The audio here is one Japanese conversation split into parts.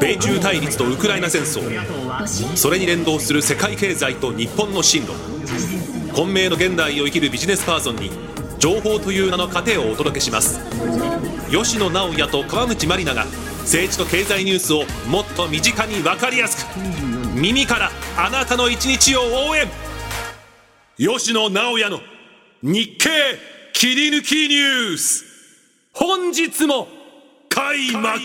米中対立とウクライナ戦争。それに連動する世界経済と日本の進路。混迷の現代を生きるビジネスパーソンに情報という名の糧をお届けします。吉野直也と川口真里奈が政治と経済ニュースをもっと身近に分かりやすく。耳からあなたの一日を応援。吉野直也の日経切り抜きニュース。本日も開幕。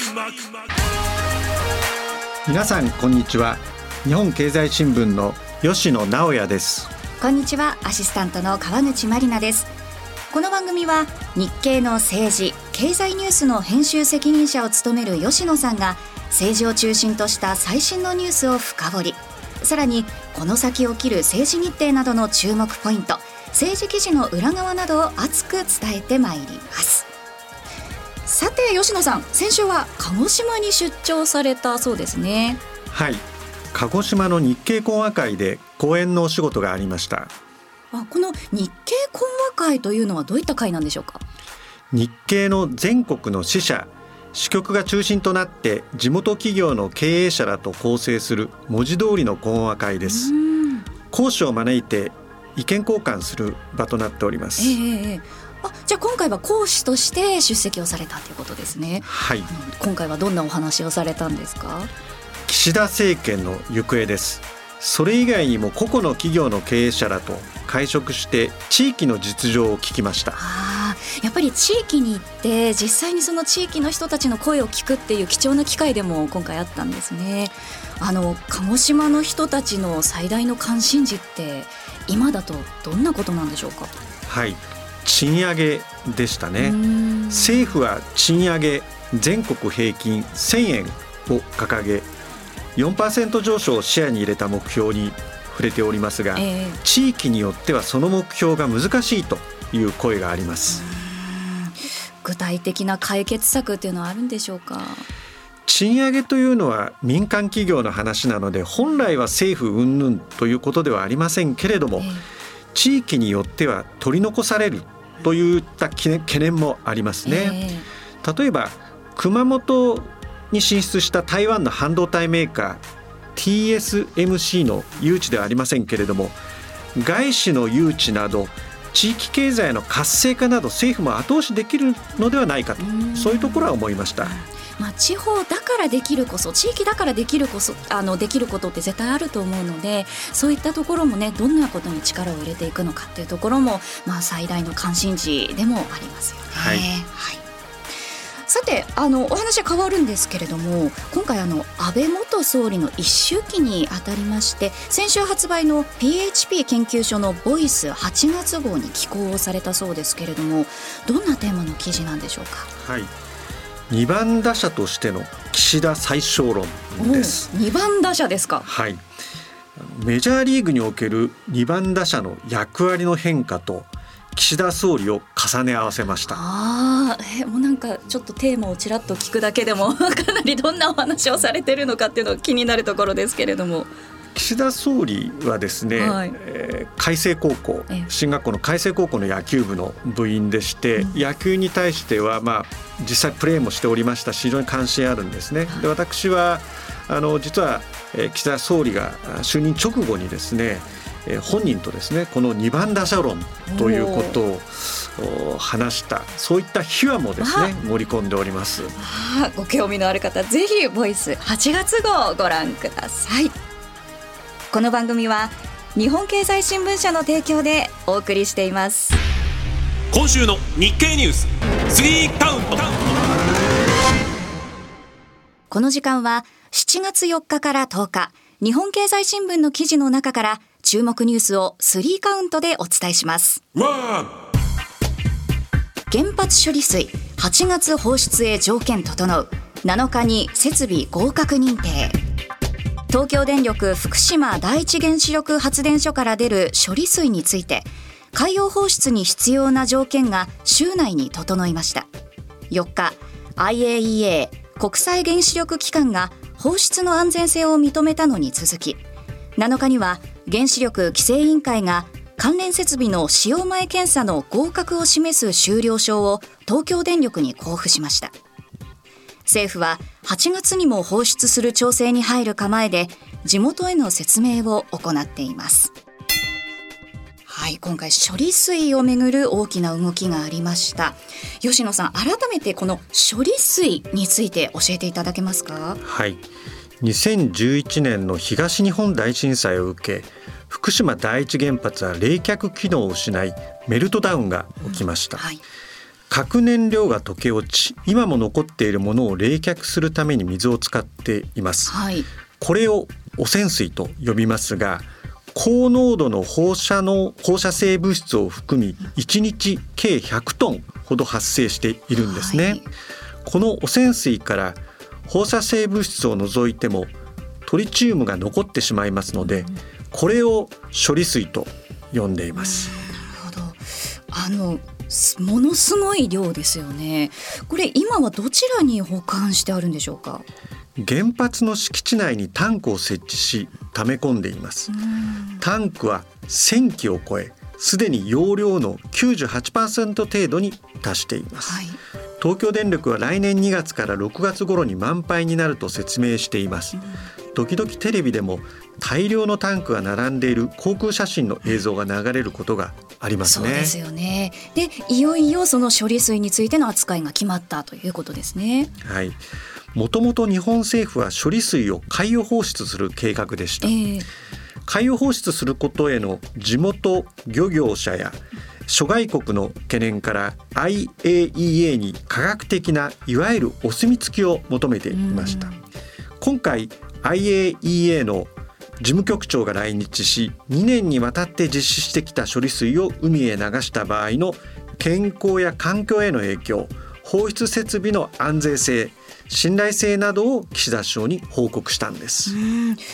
皆さんこんにちは。日本経済新聞の吉野直也です。こんにちは。アシスタントの川口真里奈です。この番組は日経の政治経済ニュースの編集責任者を務める吉野さんが政治を中心とした最新のニュースを深掘り。さらにこの先起きる政治日程などの注目ポイント政治記事の裏側などを熱く伝えてまいりますさて吉野さん先週は鹿児島に出張されたそうですね。はい。鹿児島の日経講和会で講演のお仕事がありました。あこの日経講和会というのはどういった会なんでしょうか？日経の全国の支社支局が中心となって地元企業の経営者らと構成する文字通りの講和会です。講師を招いて意見交換する場となっております、えーあじゃあ今回は講師として出席をされたということですね。はい。今回はどんなお話をされたんですか？岸田政権の行方です。それ以外にも個々の企業の経営者らと会食して地域の実情を聞きましたあやっぱり地域に行って実際にその地域の人たちの声を聞くっていう貴重な機会でも今回あったんですねあの鹿児島の人たちの最大の関心事って今だとどんなことなんでしょうか？はい賃上げでしたね。政府は賃上げ全国平均1000円を掲げ4%上昇を視野に入れた目標に触れておりますが、えー、地域によってはその目標が難しいという声があります。具体的な解決策っていうのはあるんでしょうか？賃上げというのは民間企業の話なので本来は政府云々ということではありませんけれども、えー、地域によっては取り残されるといった懸念もありますね。えー、例えば熊本に進出した台湾の半導体メーカー TSMC の誘致ではありませんけれども外資の誘致など地域経済の活性化など政府も後押しできるのではないかとそういうところは思いました。まあ、地方だからできるこそ地域だからできるこそあのできることって絶対あると思うのでそういったところもねどんなことに力を入れていくのかっていうところも、まあ、最大の関心事でもありますよね。はい、はいさてあのお話は変わるんですけれども今回あの安倍元総理の一周忌にあたりまして先週発売の PHP 研究所の「ボイス8月号に寄稿をされたそうですけれどもどんなテーマの記事なんでしょうか？はい2番打者としての岸田最小論です。2番打者ですか。はい。メジャーリーグにおける2番打者の役割の変化と岸田総理を重ね合わせました。あえもうなんかちょっとテーマをちらっと聞くだけでも かなりどんなお話をされてるのかっていうの気になるところですけれども岸田総理はですね、はい、えー、海星高校進学校の海星高校の野球部の部員でして、うん、野球に対してはまあ実際プレーもしておりましたし非常に関心あるんですね。で私はあの実は、えー、岸田総理が就任直後にですねえ本人とですねこの二番打者論ということを話したそういった秘話もですね盛り込んでおります。ご興味のある方ぜひボイス8月号をご覧くださいこの番組は日本経済新聞社の提供でお送りしています。今週の日経ニュース。3カウント。この時間は7月4日から10日。日本経済新聞の記事の中から注目ニュースを3カウントでお伝えします。原発処理水8月放出へ条件整う。7日に設備合格認定東京電力福島第一原子力発電所から出る処理水について海洋放出に必要な条件が週内に整いました。4日 IAEA 国際原子力機関が放出の安全性を認めたのに続き7日には原子力規制委員会が関連設備の使用前検査の合格を示す終了証を東京電力に交付しました。政府は8月にも放出する調整に入る構えで地元への説明を行っています。はい今回処理水をめぐる大きな動きがありました。吉野さん改めてこの処理水について教えていただけますか？はい。2011年の東日本大震災を受け福島第一原発は冷却機能を失いメルトダウンが起きました、うんはい核燃料が溶け落ち今も残っているものを冷却するために水を使っています、はい、これを汚染水と呼びますが高濃度の放射の放射性物質を含み1日計100トンほど発生しているんですね、はい、この汚染水から放射性物質を除いてもトリチウムが残ってしまいますのでこれを処理水と呼んでいます。なるほど。あのものすごい量ですよね。これ今はどちらに保管してあるんでしょうか？原発の敷地内にタンクを設置し溜め込んでいます。タンクは1000基を超えすでに容量の98%程度に達しています、はい、東京電力は来年2月から6月頃に満杯になると説明しています、時々テレビでも大量のタンクが並んでいる航空写真の映像が流れることがありますね。そうですよね。で、いよいよその処理水についての扱いが決まったということですね。はい。もともと日本政府は処理水を海洋放出する計画でした。えー、海洋放出することへの地元漁業者や諸外国の懸念から IAEA に科学的ないわゆるお墨付きを求めていました。今回 IAEA の事務局長が来日し2年にわたって実施してきた処理水を海へ流した場合の健康や環境への影響放出設備の安全性信頼性などを岸田首相に報告したんです。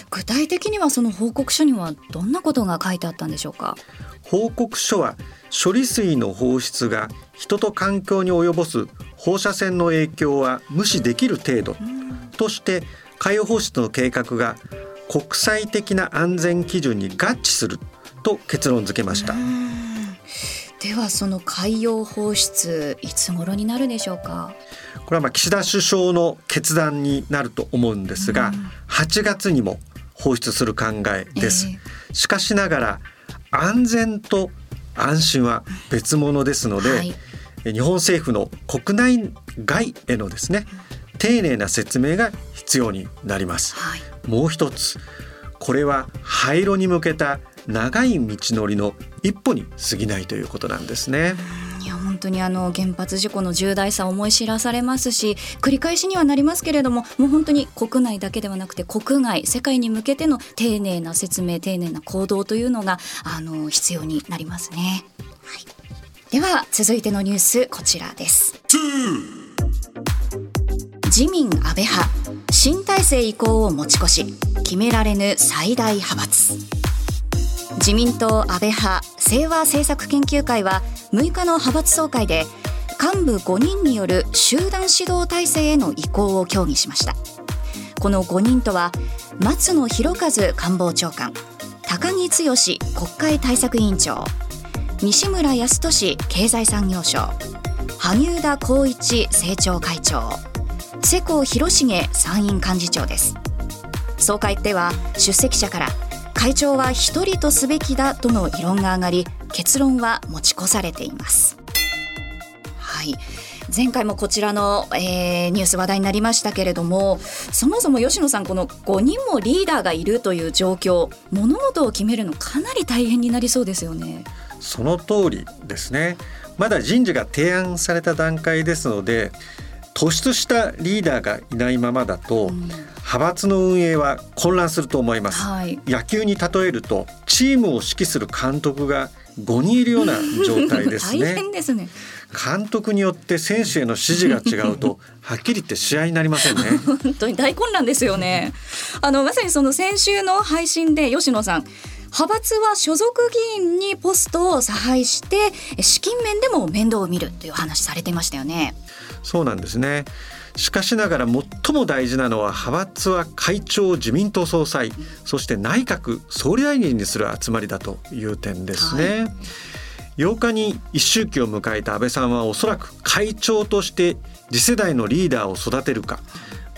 具体的にはその報告書にはどんなことが書いてあったんでしょうか？報告書は処理水の放出が人と環境に及ぼす放射線の影響は無視できる程度として海洋放出の計画が国際的な安全基準に合致すると結論付けました。ではその海洋放出いつ頃になるでしょうか？これはまあ岸田首相の決断になると思うんですが、8月にも放出する考えです、えー、しかしながら安全と安心は別物ですので、はい、日本政府の国内外へのですね丁寧な説明が必要になります、はい、もう一つこれは廃炉に向けた長い道のりの一歩に過ぎないということなんですね。いや本当にあの原発事故の重大さを思い知らされますし繰り返しにはなりますけれどももう本当に国内だけではなくて国外世界に向けての丁寧な説明丁寧な行動というのがあの必要になりますね。はい、では続いてのニュースこちらです。自民安倍派新体制移行を持ち越し決められぬ最大派閥。自民党安倍派清和政策研究会は6日の派閥総会で幹部5人による集団指導体制への移行を協議しました。この5人とは松野博一官房長官高木剛国会対策委員長西村康稔経済産業省萩生田光一政調会長。世耕弘成参院幹事長です。総会では出席者から会長は一人とすべきだとの異論が上がり結論は持ち越されています。はい。前回もこちらの、えー、ニュース話題になりましたけれどもそもそも吉野さんこの5人もリーダーがいるという状況物事を決めるのかなり大変になりそうですよね。その通りですね。まだ人事が提案された段階ですので突出したリーダーがいないままだと、うん、派閥の運営は混乱すると思います、はい、野球に例えるとチームを指揮する監督が5人いるような状態ですね。大変ですね。監督によって選手への指示が違うと はっきり言って試合になりませんね。本当に大混乱ですよね。あのまさにその先週の配信で吉野さん派閥は所属議員にポストを差配して資金面でも面倒を見るという話されていましたよね。そうなんですねしかしながら最も大事なのは派閥は会長自民党総裁そして内閣総理大臣にする集まりだという点ですね。はい8日に一周期を迎えた安倍さんはおそらく会長として次世代のリーダーを育てるか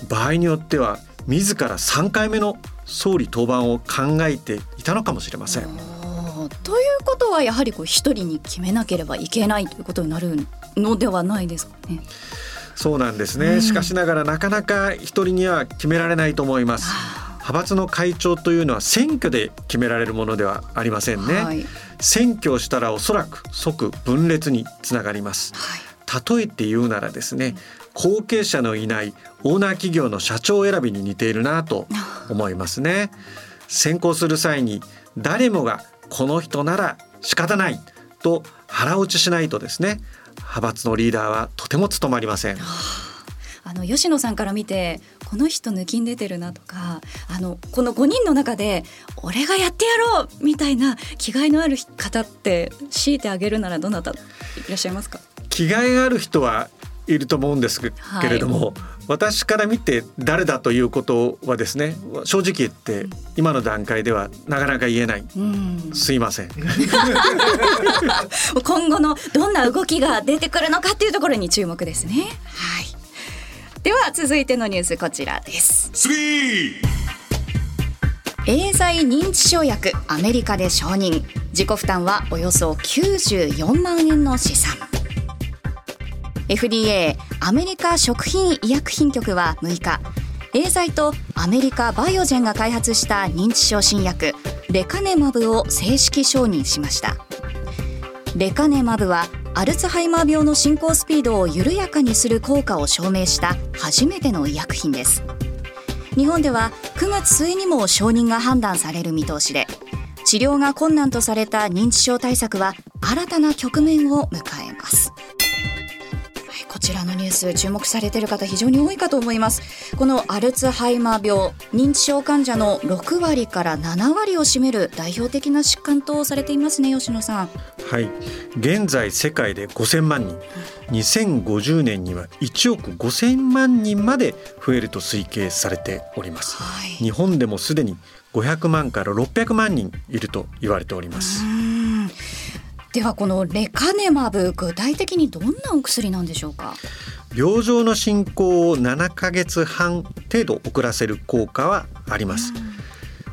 場合によっては自ら3回目の総理登板を考えていたのかもしれません。ということはやはりこう一人に決めなければいけないということになるのではないですかね。そうなんですね、うん、しかしながらなかなか一人には決められないと思います。派閥の会長というのは選挙で決められるものではありませんね、はい、選挙をしたらおそらく即分裂につながります、はい、例えて言うならですね後継者のいないオーナー企業の社長選びに似ているなと思いますね。選考する際に誰もがこの人なら仕方ないと腹落ちしないとですね派閥のリーダーはとても務まりません。あの吉野さんから見てこの人抜きん出てるなとかあのこの5人の中で俺がやってやろうみたいな気概のある方って強いてあげるならどなたいらっしゃいますか？気概がある人はいると思うんですけれども、はい、私から見て誰だということはですね正直言って今の段階ではなかなか言えない、うん、すいません。今後のどんな動きが出てくるのかっていうところに注目ですね。はい。では続いてのニュースこちらです。エーザイ認知症薬アメリカで承認。自己負担はおよそ94万円の試算 FDA アメリカ食品医薬品局は6日エーザイとアメリカバイオジェンが開発した認知症新薬レカネマブを正式承認しました。レカネマブはアルツハイマー病の進行スピードを緩やかにする効果を証明した初めての医薬品です。日本では9月末にも承認が判断される見通しで治療が困難とされた認知症対策は新たな局面を迎えちらのニュース注目されている方非常に多いかと思います。このアルツハイマー病認知症患者の6割から7割を占める代表的な疾患とされていますね吉野さん。はい。現在世界で5000万人。2050年には1億5000万人まで増えると推計されております、はい、日本でもすでに500万から600万人いると言われておりますではこのレカネマブ具体的にどんなお薬なんでしょうか？病状の進行を7ヶ月半程度遅らせる効果はあります、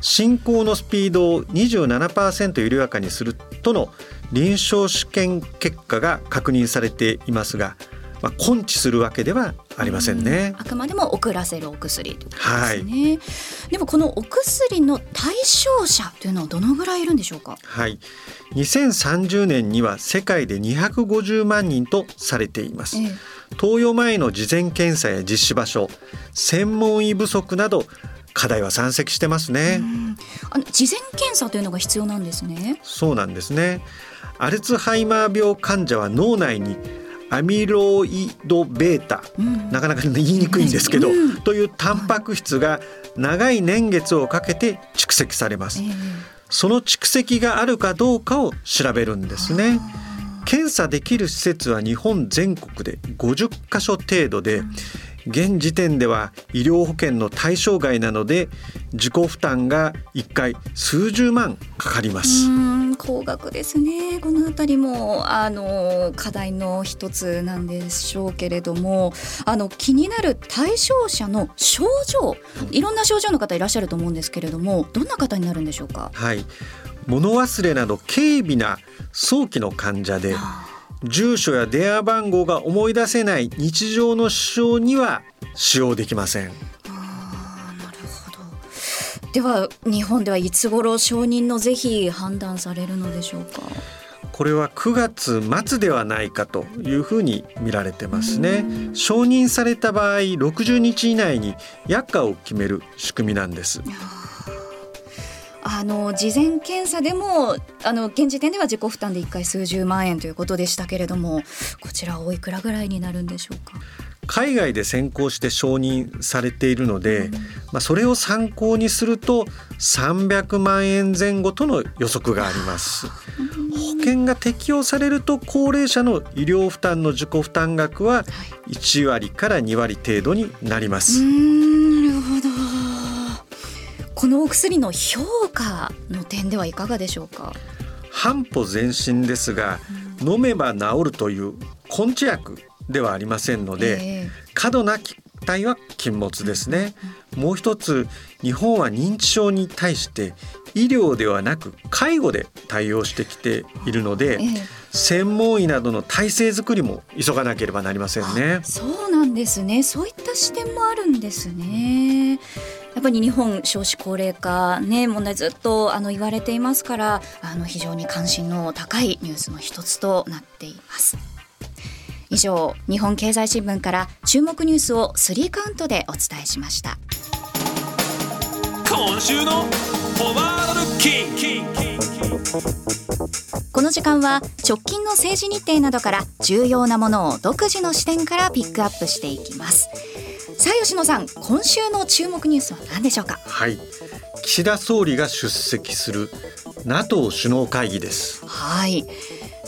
進行のスピードを27%緩やかにするとの臨床試験結果が確認されていますがまあ、根治するわけではありませんね。あくまでも遅らせるお薬ということですね、はい、でもこのお薬の対象者というのはどのぐらいいるんでしょうか？はい、2030年には世界で250万人とされています。ええ、投与前の事前検査や実施場所、専門医不足など課題は山積してますね。あの事前検査というのが必要なんですね。そうなんですね。アルツハイマー病患者は脳内にアミロイド β、うん、なかなか言いにくいんですけど、うん、というタンパク質が長い年月をかけて蓄積されます、えー、その蓄積があるかどうかを調べるんですね。検査できる施設は日本全国で50カ所程度で、現時点では医療保険の対象外なので自己負担が1回数十万かかります。高額ですね。このあたりもあの課題の一つなんでしょうけれどもあの気になる対象者の症状いろんな症状の方いらっしゃると思うんですけれどもどんな方になるんでしょうか？はい。物忘れなど軽微な早期の患者で住所や電話番号が思い出せない日常の支障には使用できません。では日本ではいつ頃承認の是非判断されるのでしょうか？これは9月末ではないかというふうに見られてますね。承認された場合60日以内に薬価を決める仕組みなんですあの事前検査でもあの現時点では自己負担で1回数十万円ということでしたけれどもこちらおいくらぐらいになるんでしょうか？海外で先行して承認されているので、うん、まあ、それを参考にすると300万円前後との予測があります。保険が適用されると高齢者の医療負担の自己負担額は1割から2割程度になります。なるほどこのお薬の評価の点ではいかがでしょうか？半歩前進ですが、飲めば治るという根治薬ではありませんので、えー、過度な体は禁物ですね。もう一つ日本は認知症に対して医療ではなく介護で対応してきているので、ええ、専門医などの体制づくりも急がなければなりませんね。そうなんですね。そういった視点もあるんですね。やっぱり日本少子高齢化ね問題ずっとあの言われていますからあの非常に関心の高いニュースの一つとなっています。以上日本経済新聞から注目ニュースをスリーカウントでお伝えしました今週のフォワードルッキンこの時間は直近の政治日程などから重要なものを独自の視点からピックアップしていきますさあ吉野さん今週の注目ニュースは何でしょうか？はい。岸田総理が出席する NATO 首脳会議です。はい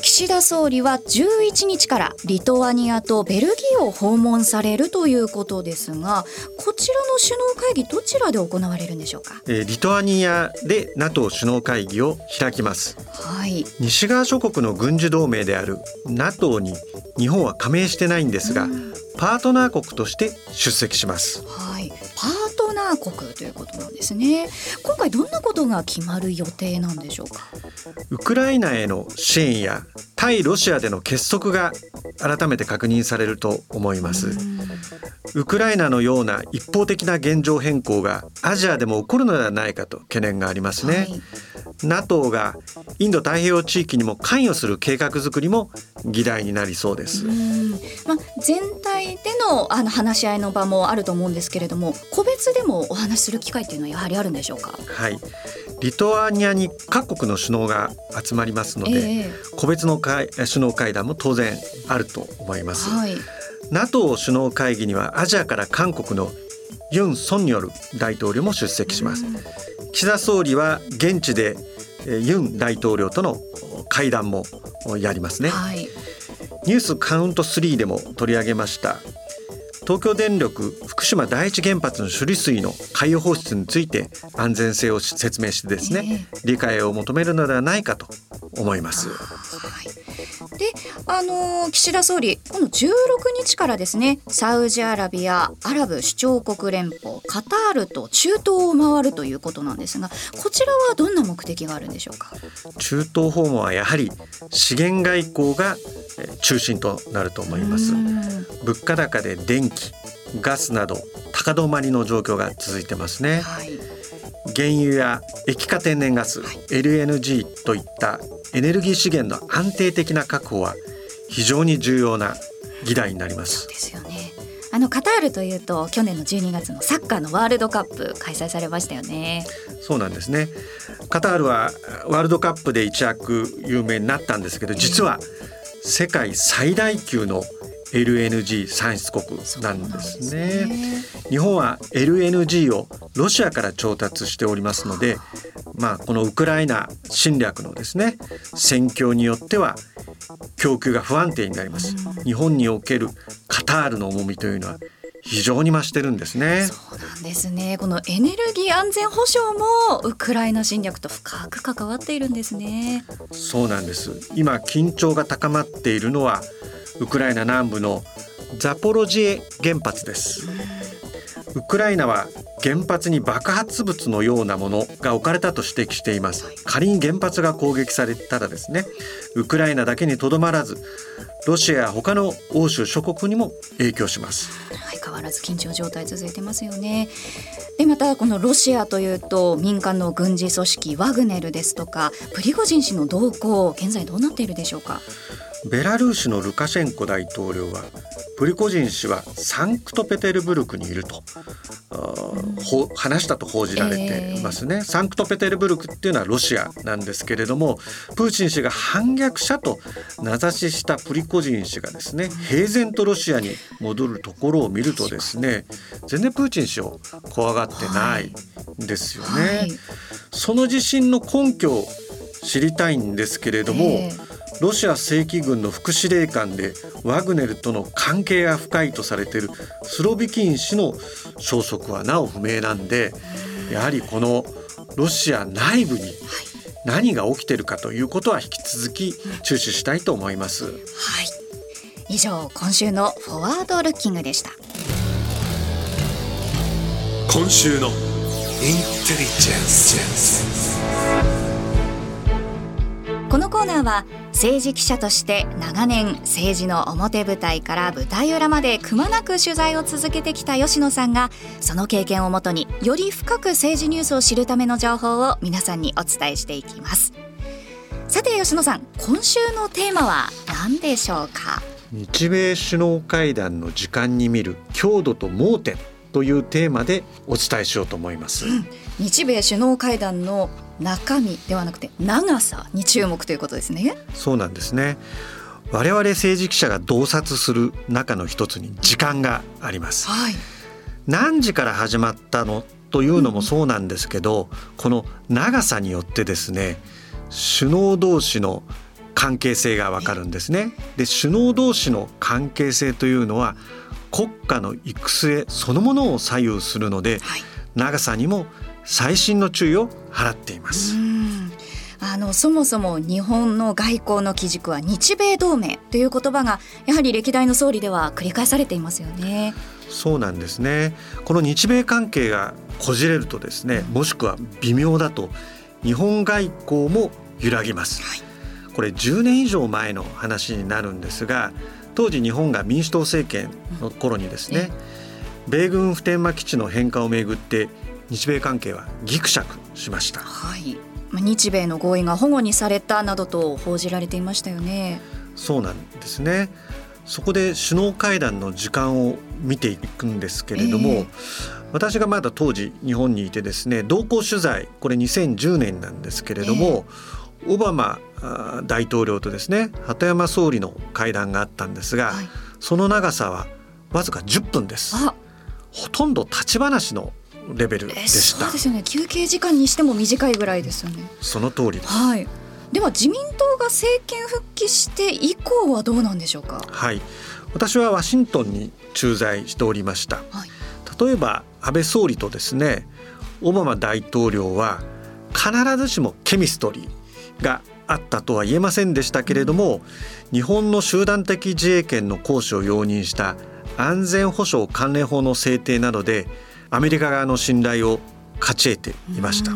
岸田総理は11日からリトアニアとベルギーを訪問されるということですがこちらの首脳会議どちらで行われるんでしょうか、えー、リトアニアで NATO 首脳会議を開きます、はい、西側諸国の軍事同盟である NATO に日本は加盟してないんですが、パートナー国として出席します。はい、パートナー国ということなんですね。今回どんなことが決まる予定なんでしょうか？ウクライナへの支援や対ロシアでの結束が改めて確認されると思います。ウクライナのような一方的な現状変更がアジアでも起こるのではないかと懸念がありますね。はい NATO がインド太平洋地域にも関与する計画づくりも議題になりそうです。まあ、全体でのあの話し合いの場もあると思うんですけれども個別でもお話しする機会っていうのはやはりあるんでしょうか？はいリトアニアに各国の首脳が集まりますので、えー、個別の会首脳会談も当然あると思います。はい、NATO 首脳会議にはアジアから韓国のユン・ソンニョル大統領も出席します。岸田総理は現地でユン大統領との会談もやりますね、はい、ニュースカウント3でも取り上げました東京電力福島第一原発の処理水の海洋放出について安全性を説明してですね、えー、理解を求めるのではないかと思います。はい。で、あのー、岸田総理この16日からですねサウジアラビアアラブ首長国連邦カタールと中東を回るということなんですがこちらはどんな目的があるんでしょうか？中東訪問はやはり資源外交が中心となると思います。物価高で電気ガスなど高止まりの状況が続いてますね、はい原油や液化天然ガス、はい、LNG といったエネルギー資源の安定的な確保は非常に重要な議題になります。ですよね。あのカタールというと去年の12月のサッカーのワールドカップ開催されましたよね。そうなんですね。カタールはワールドカップで一躍有名になったんですけど、実は世界最大級の LNG 産出国なんですね。日本は LNG をロシアから調達しておりますので、まあ、このウクライナ侵略のですね戦況によっては供給が不安定になります。日本におけるカタールの重みというのは非常に増してるんですね。そうなんですね。このエネルギー安全保障もウクライナ侵略と深く関わっているんですね。そうなんです。今緊張が高まっているのはウクライナ南部のザポロジエ原発です。ウクライナは原発に爆発物のようなものが置かれたと指摘しています。仮に原発が攻撃されたらですねウクライナだけにとどまらずロシアや他の欧州諸国にも影響します。相変わらず緊張状態続いてますよね。でまたこのロシアというと民間の軍事組織ワグネルですとかプリゴジン氏の動向現在どうなっているでしょうか？ベラルーシのルカシェンコ大統領はプリコジン氏はサンクトペテルブルクにいると、うん、話したと報じられてますね、えー、サンクトペテルブルクっていうのはロシアなんですけれどもプーチン氏が反逆者と名指ししたプリコジン氏がですね平然とロシアに戻るところを見るとですね全然プーチン氏を怖がってないんですよね。はい。はい、その自信の根拠を知りたいんですけれども、えーロシア正規軍の副司令官でワグネルとの関係が深いとされているスロビキン氏の消息はなお不明なんでやはりこのロシア内部に何が起きているかということは引き続き注視したいと思います。はい。以上今週のフォワードルッキングでした。今週のインテリジェンス。このコーナーは政治記者として長年政治の表舞台から舞台裏までくまなく取材を続けてきた吉野さんがその経験をもとにより深く政治ニュースを知るための情報を皆さんにお伝えしていきます。さて吉野さん今週のテーマは何でしょうか？日米首脳会談の時間に見る強度と盲点というテーマでお伝えしようと思います、うん、日米首脳会談の中身ではなくて長さに注目ということですね。そうなんですね。我々政治記者が洞察する中の一つに時間があります、はい、何時から始まったのというのもそうなんですけど、うん、この長さによってですね首脳同士の関係性がわかるんですね。で首脳同士の関係性というのは国家の行く末そのものを左右するので、はい、長さにも細心の注意を払っています。あのそもそも日本の外交の基軸は日米同盟という言葉がやはり歴代の総理では繰り返されていますよね。そうなんですね。この日米関係がこじれるとですね、もしくは微妙だと日本外交も揺らぎます。はい、これ10年以上前の話になるんですが、当時日本が民主党政権の頃にですね、米軍普天間基地の返還をめぐって日米関係はぎくしゃくしました。はい。日米の合意が保護にされたなどと報じられていましたよね。そうなんですね。そこで首脳会談の時間を見ていくんですけれども、えー、私がまだ当時日本にいてですね同行取材これ2010年なんですけれども、えー、オバマ大統領とですね鳩山総理の会談があったんですが、はい、その長さはわずか10分です。ほとんど立ち話のレベルでした、そうですよね。休憩時間にしても短いぐらいですよね。その通りです、はい、では自民党が政権復帰して以降はどうなんでしょうか？はい。私はワシントンに駐在しておりました、はい、例えば安倍総理とですねオバマ大統領は必ずしもケミストリーがあったとは言えませんでしたけれども、うん、日本の集団的自衛権の行使を容認した安全保障関連法の制定などでアメリカ側の信頼を勝ち得ていました。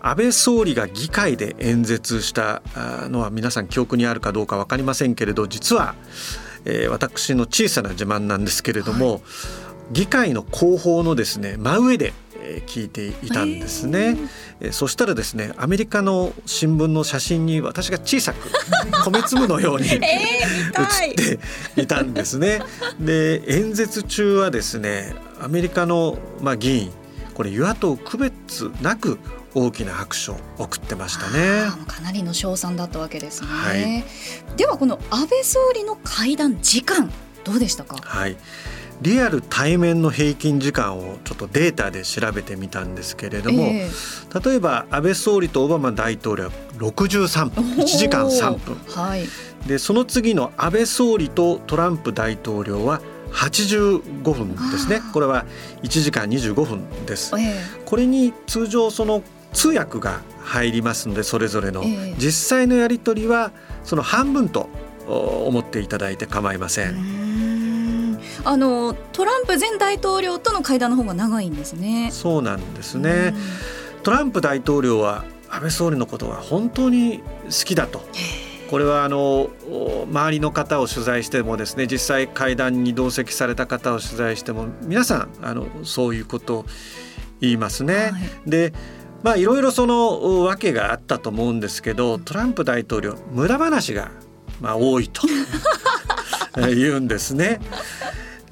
安倍総理が議会で演説したのは皆さん記憶にあるかどうか分かりませんけれど実は、えー、私の小さな自慢なんですけれども、はい、議会の後方のですね真上で聞いていたんですね、えー、そしたらですねアメリカの新聞の写真に私が小さく米粒のように 写っていたんですね。で演説中はですねアメリカの、まあ、議員これ与野党区別なく大きな拍手を送ってましたね。かなりの賞賛だったわけですね、はい、ではこの安倍総理の会談時間どうでしたか？はいリアル対面の平均時間をちょっとデータで調べてみたんですけれども、えー、例えば安倍総理とオバマ大統領は63分1時間3分、はい、でその次の安倍総理とトランプ大統領は85分ですね。これは1時間25分です、えー、これに通常その通訳が入りますのでそれぞれの、えー、実際のやり取りはその半分と思っていただいて構いません。あのトランプ前大統領との会談の方が長いんですね。そうなんですね。トランプ大統領は安倍総理のことが本当に好きだと。これはあの周りの方を取材してもですね実際会談に同席された方を取材しても皆さんあのそういうことを言いますね。はい、でまあいろいろその訳があったと思うんですけどトランプ大統領無駄話がまあ多いと 言うんですね。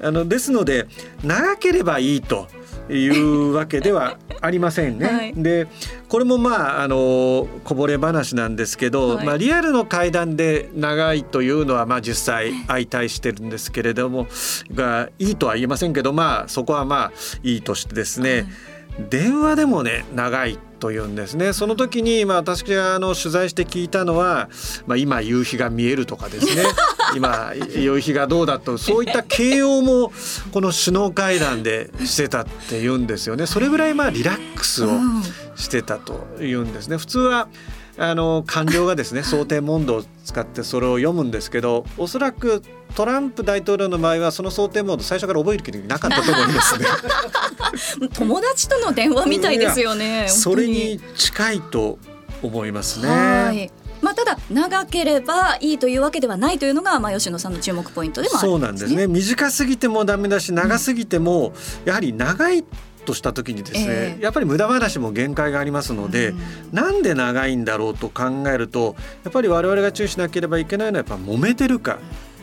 あのですので長ければいいというわけではありませんね。はい、でこれもまああのこぼれ話なんですけど、はい、まあ、リアルの会談で長いというのはまあ実際相対してるんですけれどもがいいとは言えませんけどまあそこはまあいいとしてですね、はい、電話でもね長いというんですね。その時に、まあ、私があの取材して聞いたのは、まあ、今夕日が見えるとかですね 今夕日がどうだとそういった形容もこの首脳会談でしてたっていうんですよね。それぐらいまあリラックスをしてたというんですね。普通はあの官僚がですね想定問答を使ってそれを読むんですけどおそらくトランプ大統領の場合はその想定モード最初から覚える気なかったと思いますね。友達との電話みたいですよねそれに近いと思いますねまあ、ただ長ければいいというわけではないというのが、まあ、吉野さんの注目ポイントでもあるんですね。そうなんですね短すぎてもダメだし長すぎても、やはり長いとした時にですね、えー、やっぱり無駄話も限界がありますので、うん、なんで長いんだろうと考えるとやっぱり我々が注意しなければいけないのはやっぱ揉めてるか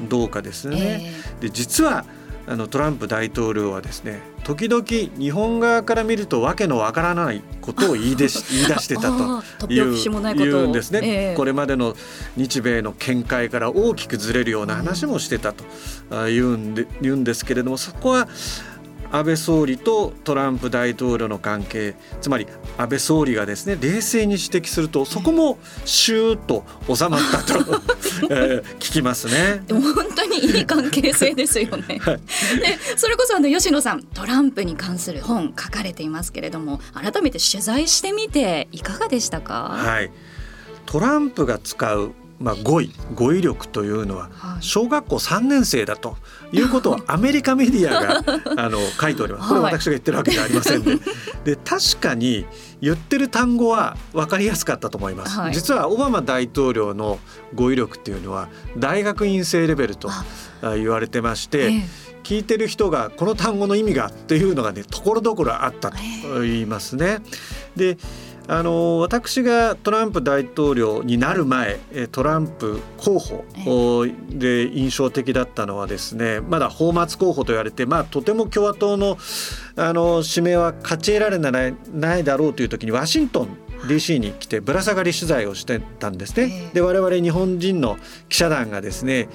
どうかですね。えー、で実はあのトランプ大統領はですね時々日本側から見るとわけのわからないことを言いでし 言い出してたという言うんですね、えー、これまでの日米の見解から大きくずれるような話もしてたと言うんで言うんですけれどもそこは安倍総理とトランプ大統領の関係つまり安倍総理がですね冷静に指摘するとそこもシューッと収まったと、えー、聞きますね。本当にいい関係性ですよね。はい、でそれこそあの吉野さんトランプに関する本書かれていますけれども改めて取材してみていかがでしたか？はい。トランプが使うまあ、語彙語彙力というのは小学校3年生だということを アメリカメディアが あの書いております。これ私が言ってるわけじゃありません でで確かに言ってる単語は分かりやすかったと思います、はい、実はオバマ大統領の語彙力っていうのは大学院生レベルと言われてまして、ええ。聞いてる人がこの単語の意味がっていうのがねところどころあったと言いますね。であの私がトランプ大統領になる前トランプ候補で印象的だったのはですねまだ泡沫候補と言われて、まあ、とても共和党のあの指名は勝ち得られないないだろうという時にワシントン DC に来てぶら下がり取材をしてたんですね。で我々日本人の記者団がですね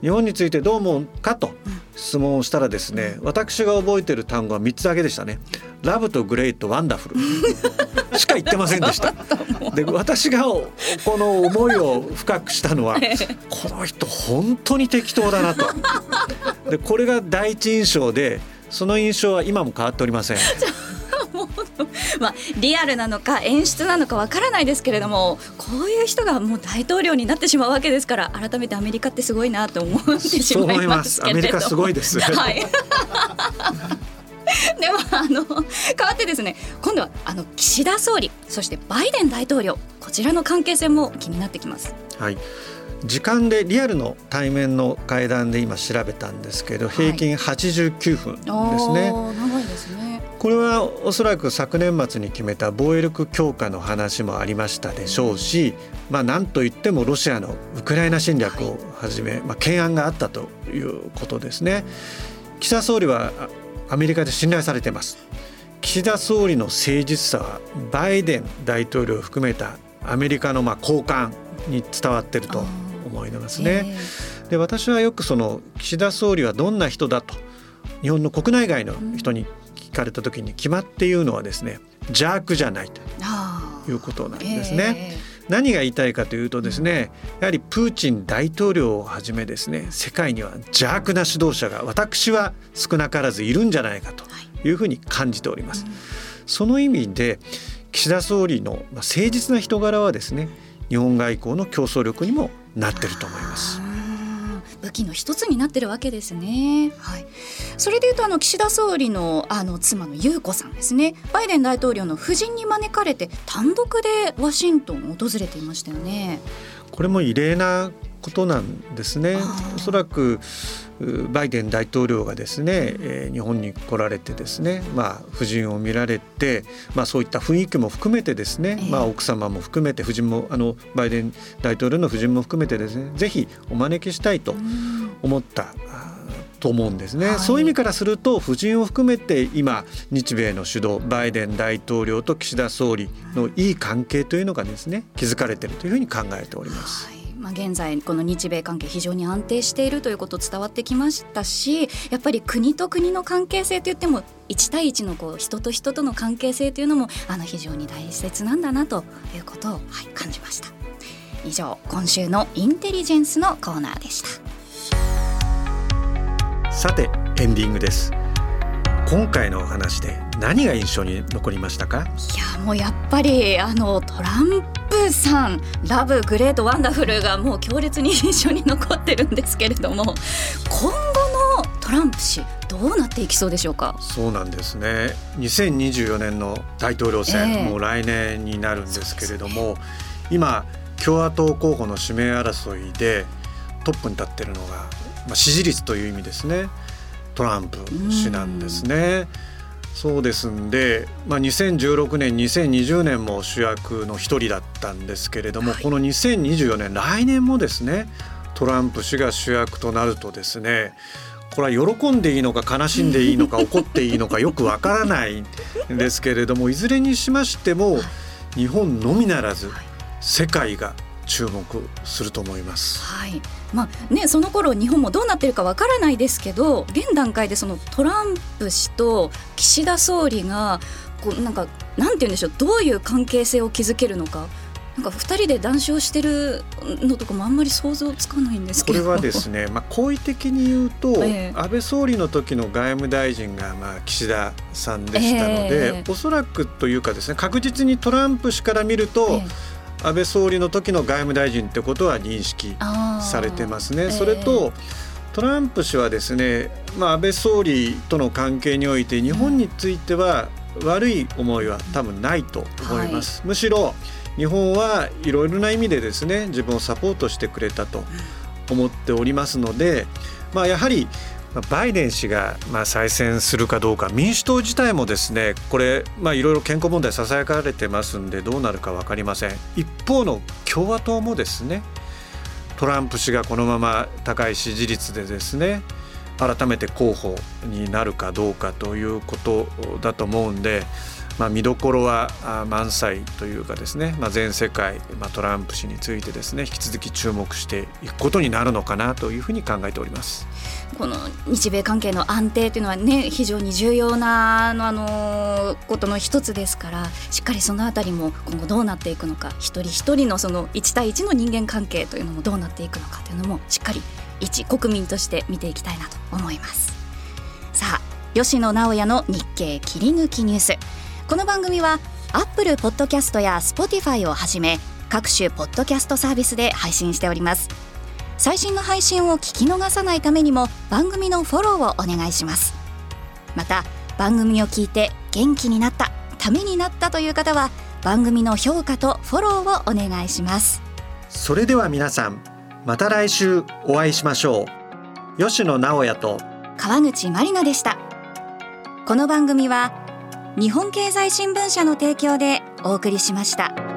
日本についてどう思うかと質問をしたらですね私が覚えてる単語は3つだけでしたね。ラブとグレイトワンダフル しか言ってませんでした。で私がこの思いを深くしたのはこの人本当に適当だなと。でこれが第一印象でその印象は今も変わっておりません。まあ、リアルなのか演出なのかわからないですけれどもこういう人がもう大統領になってしまうわけですから改めてアメリカってすごいなと思ってしまいますアメリカすごいです。はい ではあの変わってですね今度はあの岸田総理そしてバイデン大統領こちらの関係性も気になってきます。はい時間でリアルの対面の会談で今調べたんですけど平均89分ですね。はい、長いですねこれはおそらく昨年末に決めた防衛力強化の話もありましたでしょうし、まあ、なんといってもロシアのウクライナ侵略をはじめ、まあ、懸案があったということですね。岸田総理はアメリカで信頼されています。岸田総理の誠実さはバイデン大統領を含めたアメリカのまあ高官に伝わっていると思いますね。で私はよくその岸田総理はどんな人だと日本の国内外の人にかれた時に決まって言うのはですね邪悪じゃないということなんですね。えー、何が言いたいかというとですねやはりプーチン大統領をはじめですね世界には邪悪な指導者が私は少なからずいるんじゃないかというふうに感じております。その意味で岸田総理の誠実な人柄はですね日本外交の競争力にもなってると思います。武器の一つになってるわけですね。はい、それでいうとあの岸田総理のあの妻の優子さんですねバイデン大統領の夫人に招かれて単独でワシントンを訪れていましたよね。これも異例なことなんですね。おそらくバイデン大統領がですね、えー、日本に来られてですね、まあ、夫人を見られて、まあ、そういった雰囲気も含めてですね、まあ、奥様も含めて夫人もあのバイデン大統領の夫人も含めてですねぜひお招きしたいと思った。と思うんですね、はい、そういう意味からすると夫人を含めて今日米の主導バイデン大統領と岸田総理のいい関係というのがですね築かれているというふうに考えております。はいまあ、現在この日米関係非常に安定しているということ伝わってきましたしやっぱり国と国の関係性といっても1対1のこう人と人との関係性というのもあの非常に大切なんだなということを、はい、感じました。以上今週のインテリジェンスのコーナーでした。さてエンディングです。今回のお話で何が印象に残りましたか？いやもうやっぱりあのトランプさん love, great, wonderful がもう強烈に印象に残ってるんですけれども今後のトランプ氏どうなっていきそうでしょうか？そうなんですね。2024年の大統領選、えー、もう来年になるんですけれども、ね、今共和党候補の指名争いでトップに立ってるのが、まあ、支持率という意味ですねトランプ氏なんですね。そうですんで、まあ、2016年2020年も主役の一人だったんですけれども、はい、この2024年来年もですねトランプ氏が主役となるとですねこれは喜んでいいのか悲しんでいいのか 怒っていいのかよくわからないんですけれどもいずれにしましても日本のみならず世界が注目すると思います。はいまあね、その頃日本もどうなってるかわからないですけど現段階でそのトランプ氏と岸田総理がこうなんかなんて言うんでしょうどういう関係性を築けるのか。なんか2人で談笑してるのとかもあんまり想像つかないんですこれはですね、まあ、好意的に言うと、えー、安倍総理の時の外務大臣がまあ岸田さんでしたので、えー、おそらくというかですね確実にトランプ氏から見ると、えー安倍総理の時の外務大臣ってことは認識されてますね。えー、それとトランプ氏はですね、まあ、安倍総理との関係において日本については悪い思いは多分ないと思います。はい、むしろ日本はいろいろな意味でですね自分をサポートしてくれたと思っておりますので、まあ、やはりバイデン氏がま再選するかどうか民主党自体もですねこれまあいろいろ健康問題ささやかれてますんでどうなるか分かりません。一方の共和党もですねトランプ氏がこのまま高い支持率でですね改めて候補になるかどうかということだと思うんでまあ、見どころは満載というかですね、まあ、全世界、まあ、トランプ氏についてですね引き続き注目していくことになるのかなというふうに考えております。この日米関係の安定というのはね非常に重要なあのことの一つですからしっかりそのあたりも今後どうなっていくのか一人一人のその1対1の人間関係というのもどうなっていくのかというのもしっかり一国民として見ていきたいなと思います。さあ吉野直也の日経切り抜きニュース。この番組はアップルポッドキャストや Spotify をはじめ各種ポッドキャストサービスで配信しております。最新の配信を聞き逃さないためにも番組のフォローをお願いします。また番組を聞いて元気になったためになったという方は番組の評価とフォローをお願いします。それでは皆さんまた来週お会いしましょう。吉野直也と川口まりなでした。この番組は日本経済新聞社の提供でお送りしました。